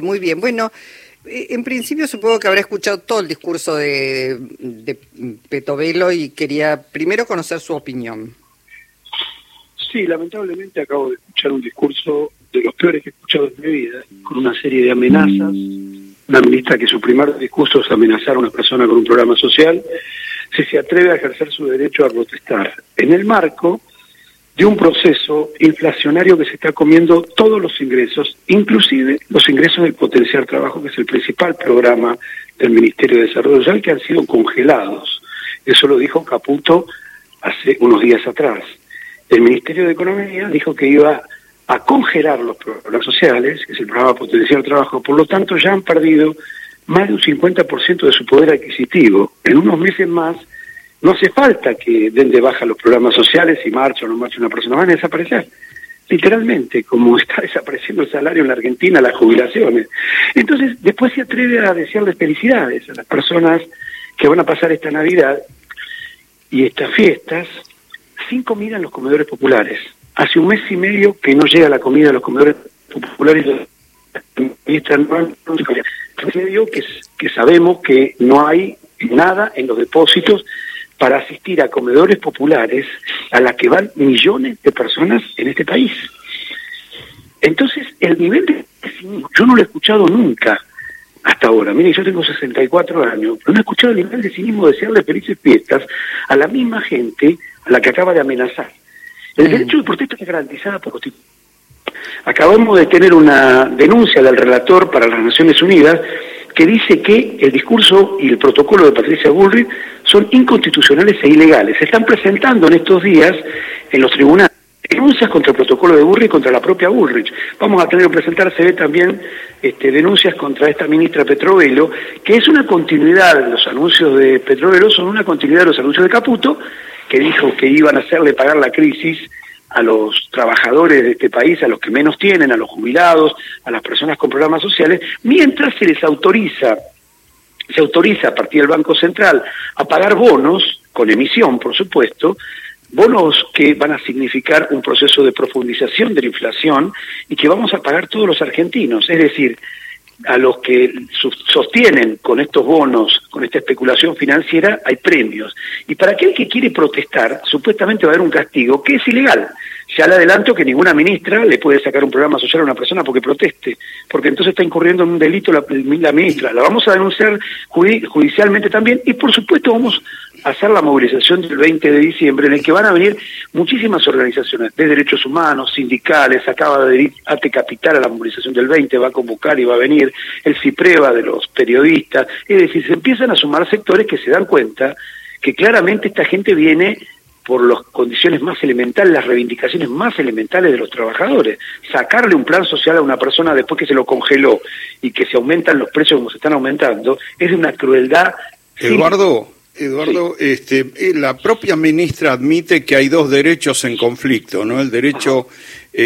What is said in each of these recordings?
muy bien. Bueno, eh, en principio supongo que habrá escuchado todo el discurso de, de Petovelo y quería primero conocer su opinión. Sí, lamentablemente acabo de escuchar un discurso de los peores que he escuchado en mi vida, con una serie de amenazas. Una ministra que su primer discurso es amenazar a una persona con un programa social, si se atreve a ejercer su derecho a protestar en el marco de un proceso inflacionario que se está comiendo todos los ingresos, inclusive los ingresos del potencial trabajo, que es el principal programa del Ministerio de Desarrollo Social, que han sido congelados. Eso lo dijo Caputo hace unos días atrás. El Ministerio de Economía dijo que iba a congelar los programas sociales, que es el programa Potencial Trabajo, por lo tanto ya han perdido más de un 50% de su poder adquisitivo. En unos meses más no hace falta que den de baja los programas sociales y marcha o no marcha una persona, van a desaparecer. Literalmente, como está desapareciendo el salario en la Argentina, las jubilaciones. Entonces, después se atreve a desearles felicidades a las personas que van a pasar esta Navidad y estas fiestas sin comida en los comedores populares. Hace un mes y medio que no llega la comida a los comedores populares. medio que, que sabemos que no hay nada en los depósitos para asistir a comedores populares a las que van millones de personas en este país. Entonces, el nivel de cinismo, yo no lo he escuchado nunca hasta ahora. Mire, yo tengo 64 años, pero no he escuchado el nivel de cinismo de desearle felices fiestas a la misma gente a la que acaba de amenazar. El mm. derecho de protesta es garantizado por Constitución. Acabamos de tener una denuncia del relator para las Naciones Unidas que dice que el discurso y el protocolo de Patricia Bullrich son inconstitucionales e ilegales. Se están presentando en estos días en los tribunales denuncias contra el protocolo de Bullrich y contra la propia Bullrich. Vamos a tener que presentarse también este, denuncias contra esta ministra Petrovelo, que es una continuidad, de los anuncios de Petrovelo son una continuidad de los anuncios de Caputo, que dijo que iban a hacerle pagar la crisis a los trabajadores de este país, a los que menos tienen, a los jubilados, a las personas con programas sociales, mientras se les autoriza, se autoriza a partir del Banco Central a pagar bonos, con emisión por supuesto, bonos que van a significar un proceso de profundización de la inflación y que vamos a pagar todos los argentinos. Es decir, a los que sostienen con estos bonos, con esta especulación financiera, hay premios. Y para aquel que quiere protestar, supuestamente va a haber un castigo que es ilegal. Ya le adelanto que ninguna ministra le puede sacar un programa social a una persona porque proteste, porque entonces está incurriendo en un delito la, ministra. La vamos a denunciar judicialmente también y por supuesto vamos a hacer la movilización del 20 de diciembre en el que van a venir muchísimas organizaciones de derechos humanos, sindicales, acaba de ir Ate Capital a la movilización del 20, va a convocar y va a venir el CIPREVA de los periodistas, es decir, se empiezan a sumar sectores que se dan cuenta que claramente esta gente viene por las condiciones más elementales, las reivindicaciones más elementales de los trabajadores. Sacarle un plan social a una persona después que se lo congeló y que se aumentan los precios como se están aumentando, es de una crueldad. Eduardo, Eduardo, este, eh, la propia ministra admite que hay dos derechos en conflicto, ¿no? El derecho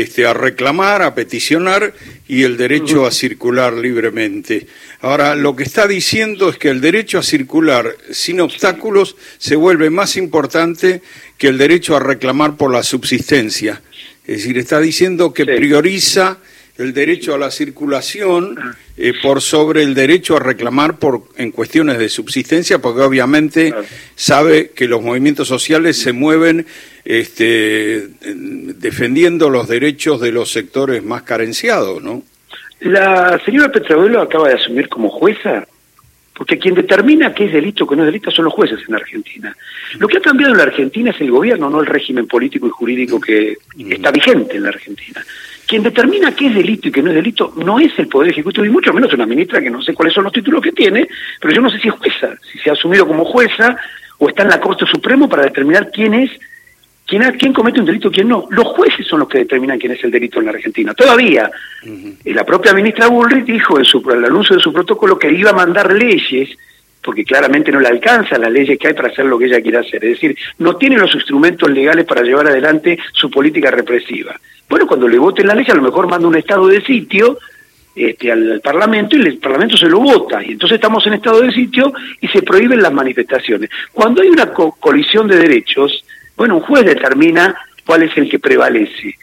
este, a reclamar, a peticionar y el derecho a circular libremente. Ahora, lo que está diciendo es que el derecho a circular sin obstáculos se vuelve más importante que el derecho a reclamar por la subsistencia. Es decir, está diciendo que prioriza el derecho a la circulación eh, por sobre el derecho a reclamar por en cuestiones de subsistencia, porque obviamente sabe que los movimientos sociales se mueven este, defendiendo los derechos de los sectores más carenciados, ¿no? La señora Petrabuelo acaba de asumir como jueza, porque quien determina qué es delito o qué no es delito son los jueces en Argentina. Lo que ha cambiado en la Argentina es el gobierno, no el régimen político y jurídico que está vigente en la Argentina. Quien determina qué es delito y qué no es delito no es el Poder Ejecutivo, y mucho menos una ministra que no sé cuáles son los títulos que tiene, pero yo no sé si es jueza, si se ha asumido como jueza o está en la Corte Suprema para determinar quién es, quién, quién comete un delito y quién no. Los jueces son los que determinan quién es el delito en la Argentina. Todavía, la propia ministra Bullrich dijo en, su, en el anuncio de su protocolo que iba a mandar leyes porque claramente no le alcanza las leyes que hay para hacer lo que ella quiere hacer. Es decir, no tiene los instrumentos legales para llevar adelante su política represiva. Bueno, cuando le voten la ley, a lo mejor manda un estado de sitio este, al, Parlamento y el Parlamento se lo vota. Y entonces estamos en estado de sitio y se prohíben las manifestaciones. Cuando hay una colisión de derechos, bueno, un juez determina cuál es el que prevalece.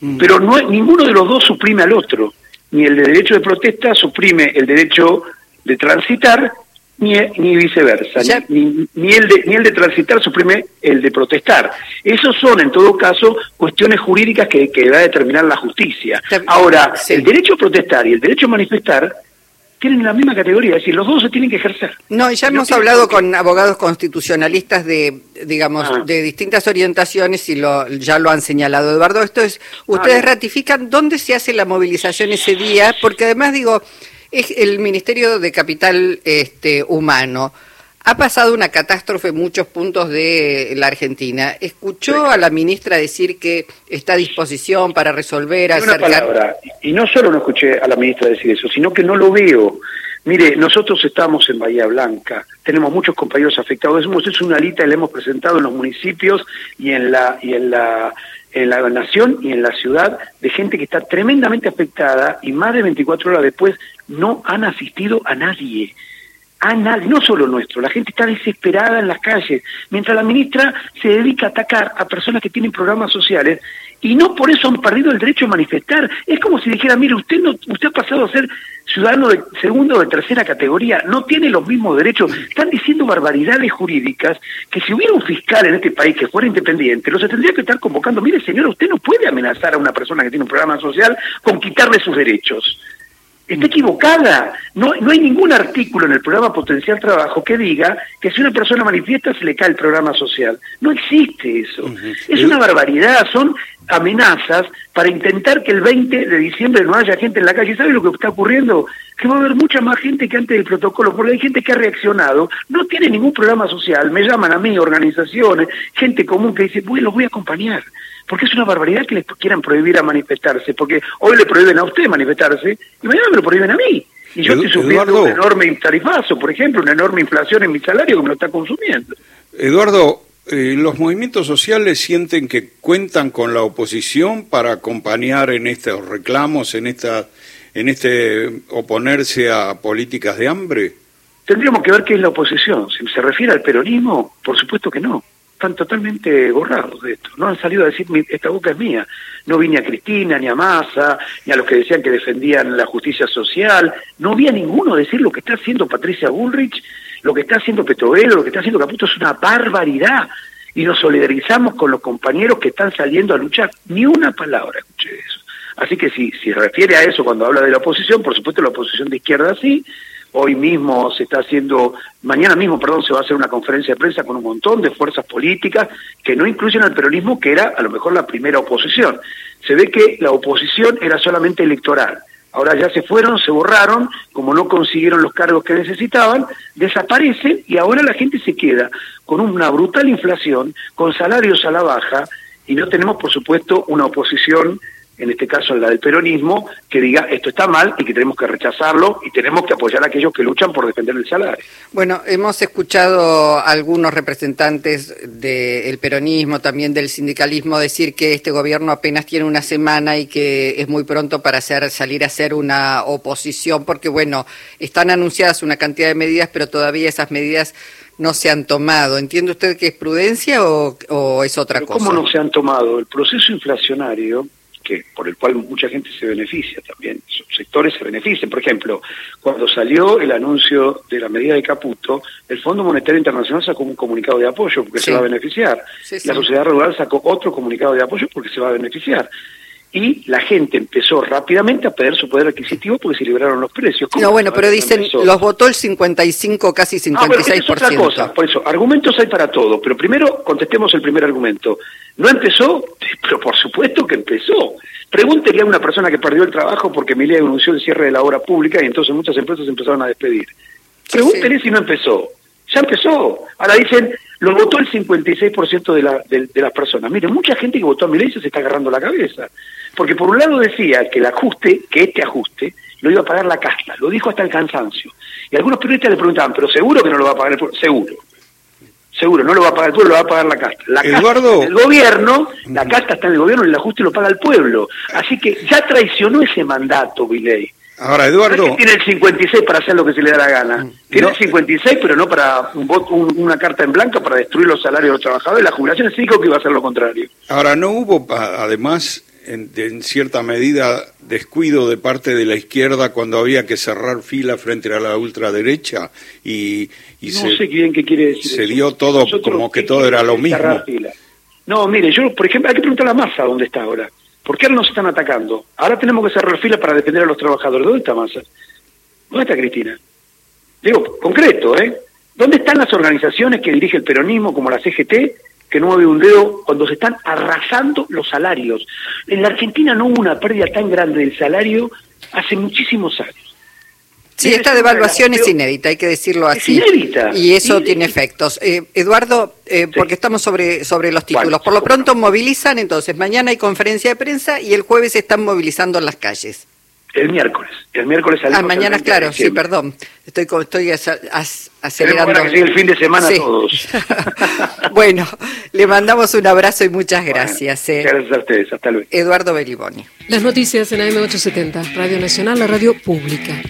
Mm. Pero no ninguno de los dos suprime al otro. ni el de derecho de protesta suprime el derecho de transitar, ni, ni viceversa, ni, ni, el de, ni el de transitar suprime el de protestar. Esos son, en todo caso, cuestiones jurídicas que, que va a determinar la justicia. Ahora, el derecho a protestar y el derecho a manifestar tienen la misma categoría, es decir, los dos se tienen que ejercer. No, ya hemos hablado con abogados constitucionalistas de, digamos, ah. de distintas orientaciones y lo, ya lo han señalado, Eduardo. Esto es, ustedes ratifican dónde se hace la movilización ese día, porque además digo, es el Ministerio de Capital este, Humano. Ha pasado una catástrofe en muchos puntos de la Argentina. ¿Escuchó a la ministra decir que está a disposición para resolver, acercar... Y no solo no escuché a la ministra decir eso, sino que no lo veo. Mire, nosotros estamos en Bahía Blanca, tenemos muchos compañeros afectados, hemos hecho una lista y la hemos presentado en los municipios y en la y en la en la nación y en la ciudad de gente que está tremendamente afectada y más de 24 horas después no han asistido a nadie a nadie, no solo nuestro, la gente está desesperada en las calles, mientras la ministra se dedica a atacar a personas que tienen programas sociales y no por eso han perdido el derecho a manifestar. Es como si dijera, mire, usted no, usted ha pasado a ser ciudadano de segunda o de tercera categoría, no tiene los mismos derechos. Están diciendo barbaridades jurídicas que si hubiera un fiscal en este país que fuera independiente, los tendría que estar convocando, mire señor, usted no puede amenazar a una persona que tiene un programa social con quitarle sus derechos. Está equivocada. No, no hay ningún artículo en el programa Potencial Trabajo que diga que si una persona manifiesta se le cae el programa social. No existe eso. Es una barbaridad. Son amenazas para intentar que el 20 de diciembre no haya gente en la calle. ¿Sabe lo que está ocurriendo? Que va a haber mucha más gente que antes del protocolo, porque hay gente que ha reaccionado, no tiene ningún programa social, me llaman a mí, organizaciones, gente común que dice, bueno, los voy a acompañar porque es una barbaridad que les quieran prohibir a manifestarse, porque hoy le prohíben a usted manifestarse y mañana me lo prohíben a mí. Y yo estoy sufriendo un enorme tarifazo, por ejemplo, una enorme inflación en mi salario que me lo está consumiendo. Eduardo, eh, ¿los movimientos sociales sienten que cuentan con la oposición para acompañar en estos reclamos, en, esta, en este oponerse a políticas de hambre? Tendríamos que ver qué es la oposición. Si se refiere al peronismo, por supuesto que no están totalmente borrados de esto. No han salido a decir, esta boca es mía. No vi ni a Cristina, ni a Massa, ni a los que decían que defendían la justicia social. No vi a ninguno decir lo que está haciendo Patricia Bullrich, lo que está haciendo Petrovelo, lo que está haciendo Caputo es una barbaridad. Y nos solidarizamos con los compañeros que están saliendo a luchar. Ni una palabra escuché eso. Así que si, si refiere a eso cuando habla de la oposición, por supuesto la oposición de izquierda sí, Hoy mismo se está haciendo, mañana mismo, perdón, se va a hacer una conferencia de prensa con un montón de fuerzas políticas que no incluyen al peronismo, que era a lo mejor la primera oposición. Se ve que la oposición era solamente electoral. Ahora ya se fueron, se borraron, como no consiguieron los cargos que necesitaban, desaparecen y ahora la gente se queda con una brutal inflación, con salarios a la baja y no tenemos, por supuesto, una oposición en este caso la del peronismo, que diga esto está mal y que tenemos que rechazarlo y tenemos que apoyar a aquellos que luchan por defender el salario. Bueno, hemos escuchado a algunos representantes del peronismo, también del sindicalismo, decir que este gobierno apenas tiene una semana y que es muy pronto para hacer, salir a hacer una oposición, porque bueno, están anunciadas una cantidad de medidas, pero todavía esas medidas no se han tomado. ¿Entiende usted que es prudencia o, es otra cosa? ¿Cómo no se han tomado? El proceso inflacionario por el cual mucha gente se beneficia también, sectores se benefician. Por ejemplo, cuando salió el anuncio de la medida de Caputo, el Fondo Monetario Internacional sacó un comunicado de apoyo porque se va a beneficiar. la sociedad regular sacó otro comunicado de apoyo porque se va a beneficiar y la gente empezó rápidamente a perder su poder adquisitivo porque se liberaron los precios. No, bueno, pero dicen, los votó el 55, casi 56%. Ah, es otra cosa, por eso, argumentos hay para todo, pero primero contestemos el primer argumento. ¿No empezó? Pero por supuesto que empezó. Pregúntele a una persona que perdió el trabajo porque Milei anunció el cierre de la obra pública y entonces muchas empresas empezaron a despedir. Pregúntele si no empezó. Ya empezó. Ahora dicen, lo votó el 56% de, la, de, las personas. Mire, mucha gente que votó a Milei se está agarrando la cabeza. Porque por un lado decía que el ajuste, que este ajuste, lo iba a pagar la casta, lo dijo hasta el cansancio. Y algunos periodistas le preguntaban, pero seguro que no lo va a pagar el pueblo, seguro. Seguro, no lo va a pagar el pueblo, lo va a pagar la casta. La Eduardo... el gobierno, la casta está en el gobierno y el ajuste lo paga el pueblo. Así que ya traicionó ese mandato, Milei. Ahora, Eduardo. tiene el 56 para hacer lo que se le da la gana. Mm. Tiene el 56, pero no para un una carta en blanco para destruir los salarios de los trabajadores. La jubilación sí dijo que iba a hacer lo contrario. Ahora, no hubo, además, en, cierta medida descuido de parte de la izquierda cuando había que cerrar fila frente a la ultraderecha y, no sé bien qué quiere decir se dio todo como que todo era lo mismo. No, mire, yo, por ejemplo, hay que preguntar a la masa dónde está ahora. ¿Por qué ahora nos están atacando? Ahora tenemos que cerrar fila para defender a los trabajadores. ¿Dónde está Massa? ¿Dónde está Cristina? Digo, concreto, ¿eh? ¿Dónde están las organizaciones que dirige el peronismo, como la CGT, que no mueve un dedo cuando se están arrasando los salarios? En la Argentina no hubo una pérdida tan grande del salario hace muchísimos años. Sí, esta devaluación es inédita, hay que decirlo así. Es inédita. Y eso tiene efectos. Eh, Eduardo, eh, porque estamos sobre, sobre los títulos. Por lo pronto movilizan, entonces, mañana hay conferencia de prensa y el jueves se están movilizando en las calles. El miércoles. El miércoles Ah, mañana, claro, sí, perdón. Estoy, estoy acelerando. Que el fin de semana todos. bueno, le mandamos un abrazo y muchas gracias. Eh. Gracias a ustedes. Hasta luego. Eduardo Beliboni. Las noticias en AM870, Radio Nacional, la radio pública.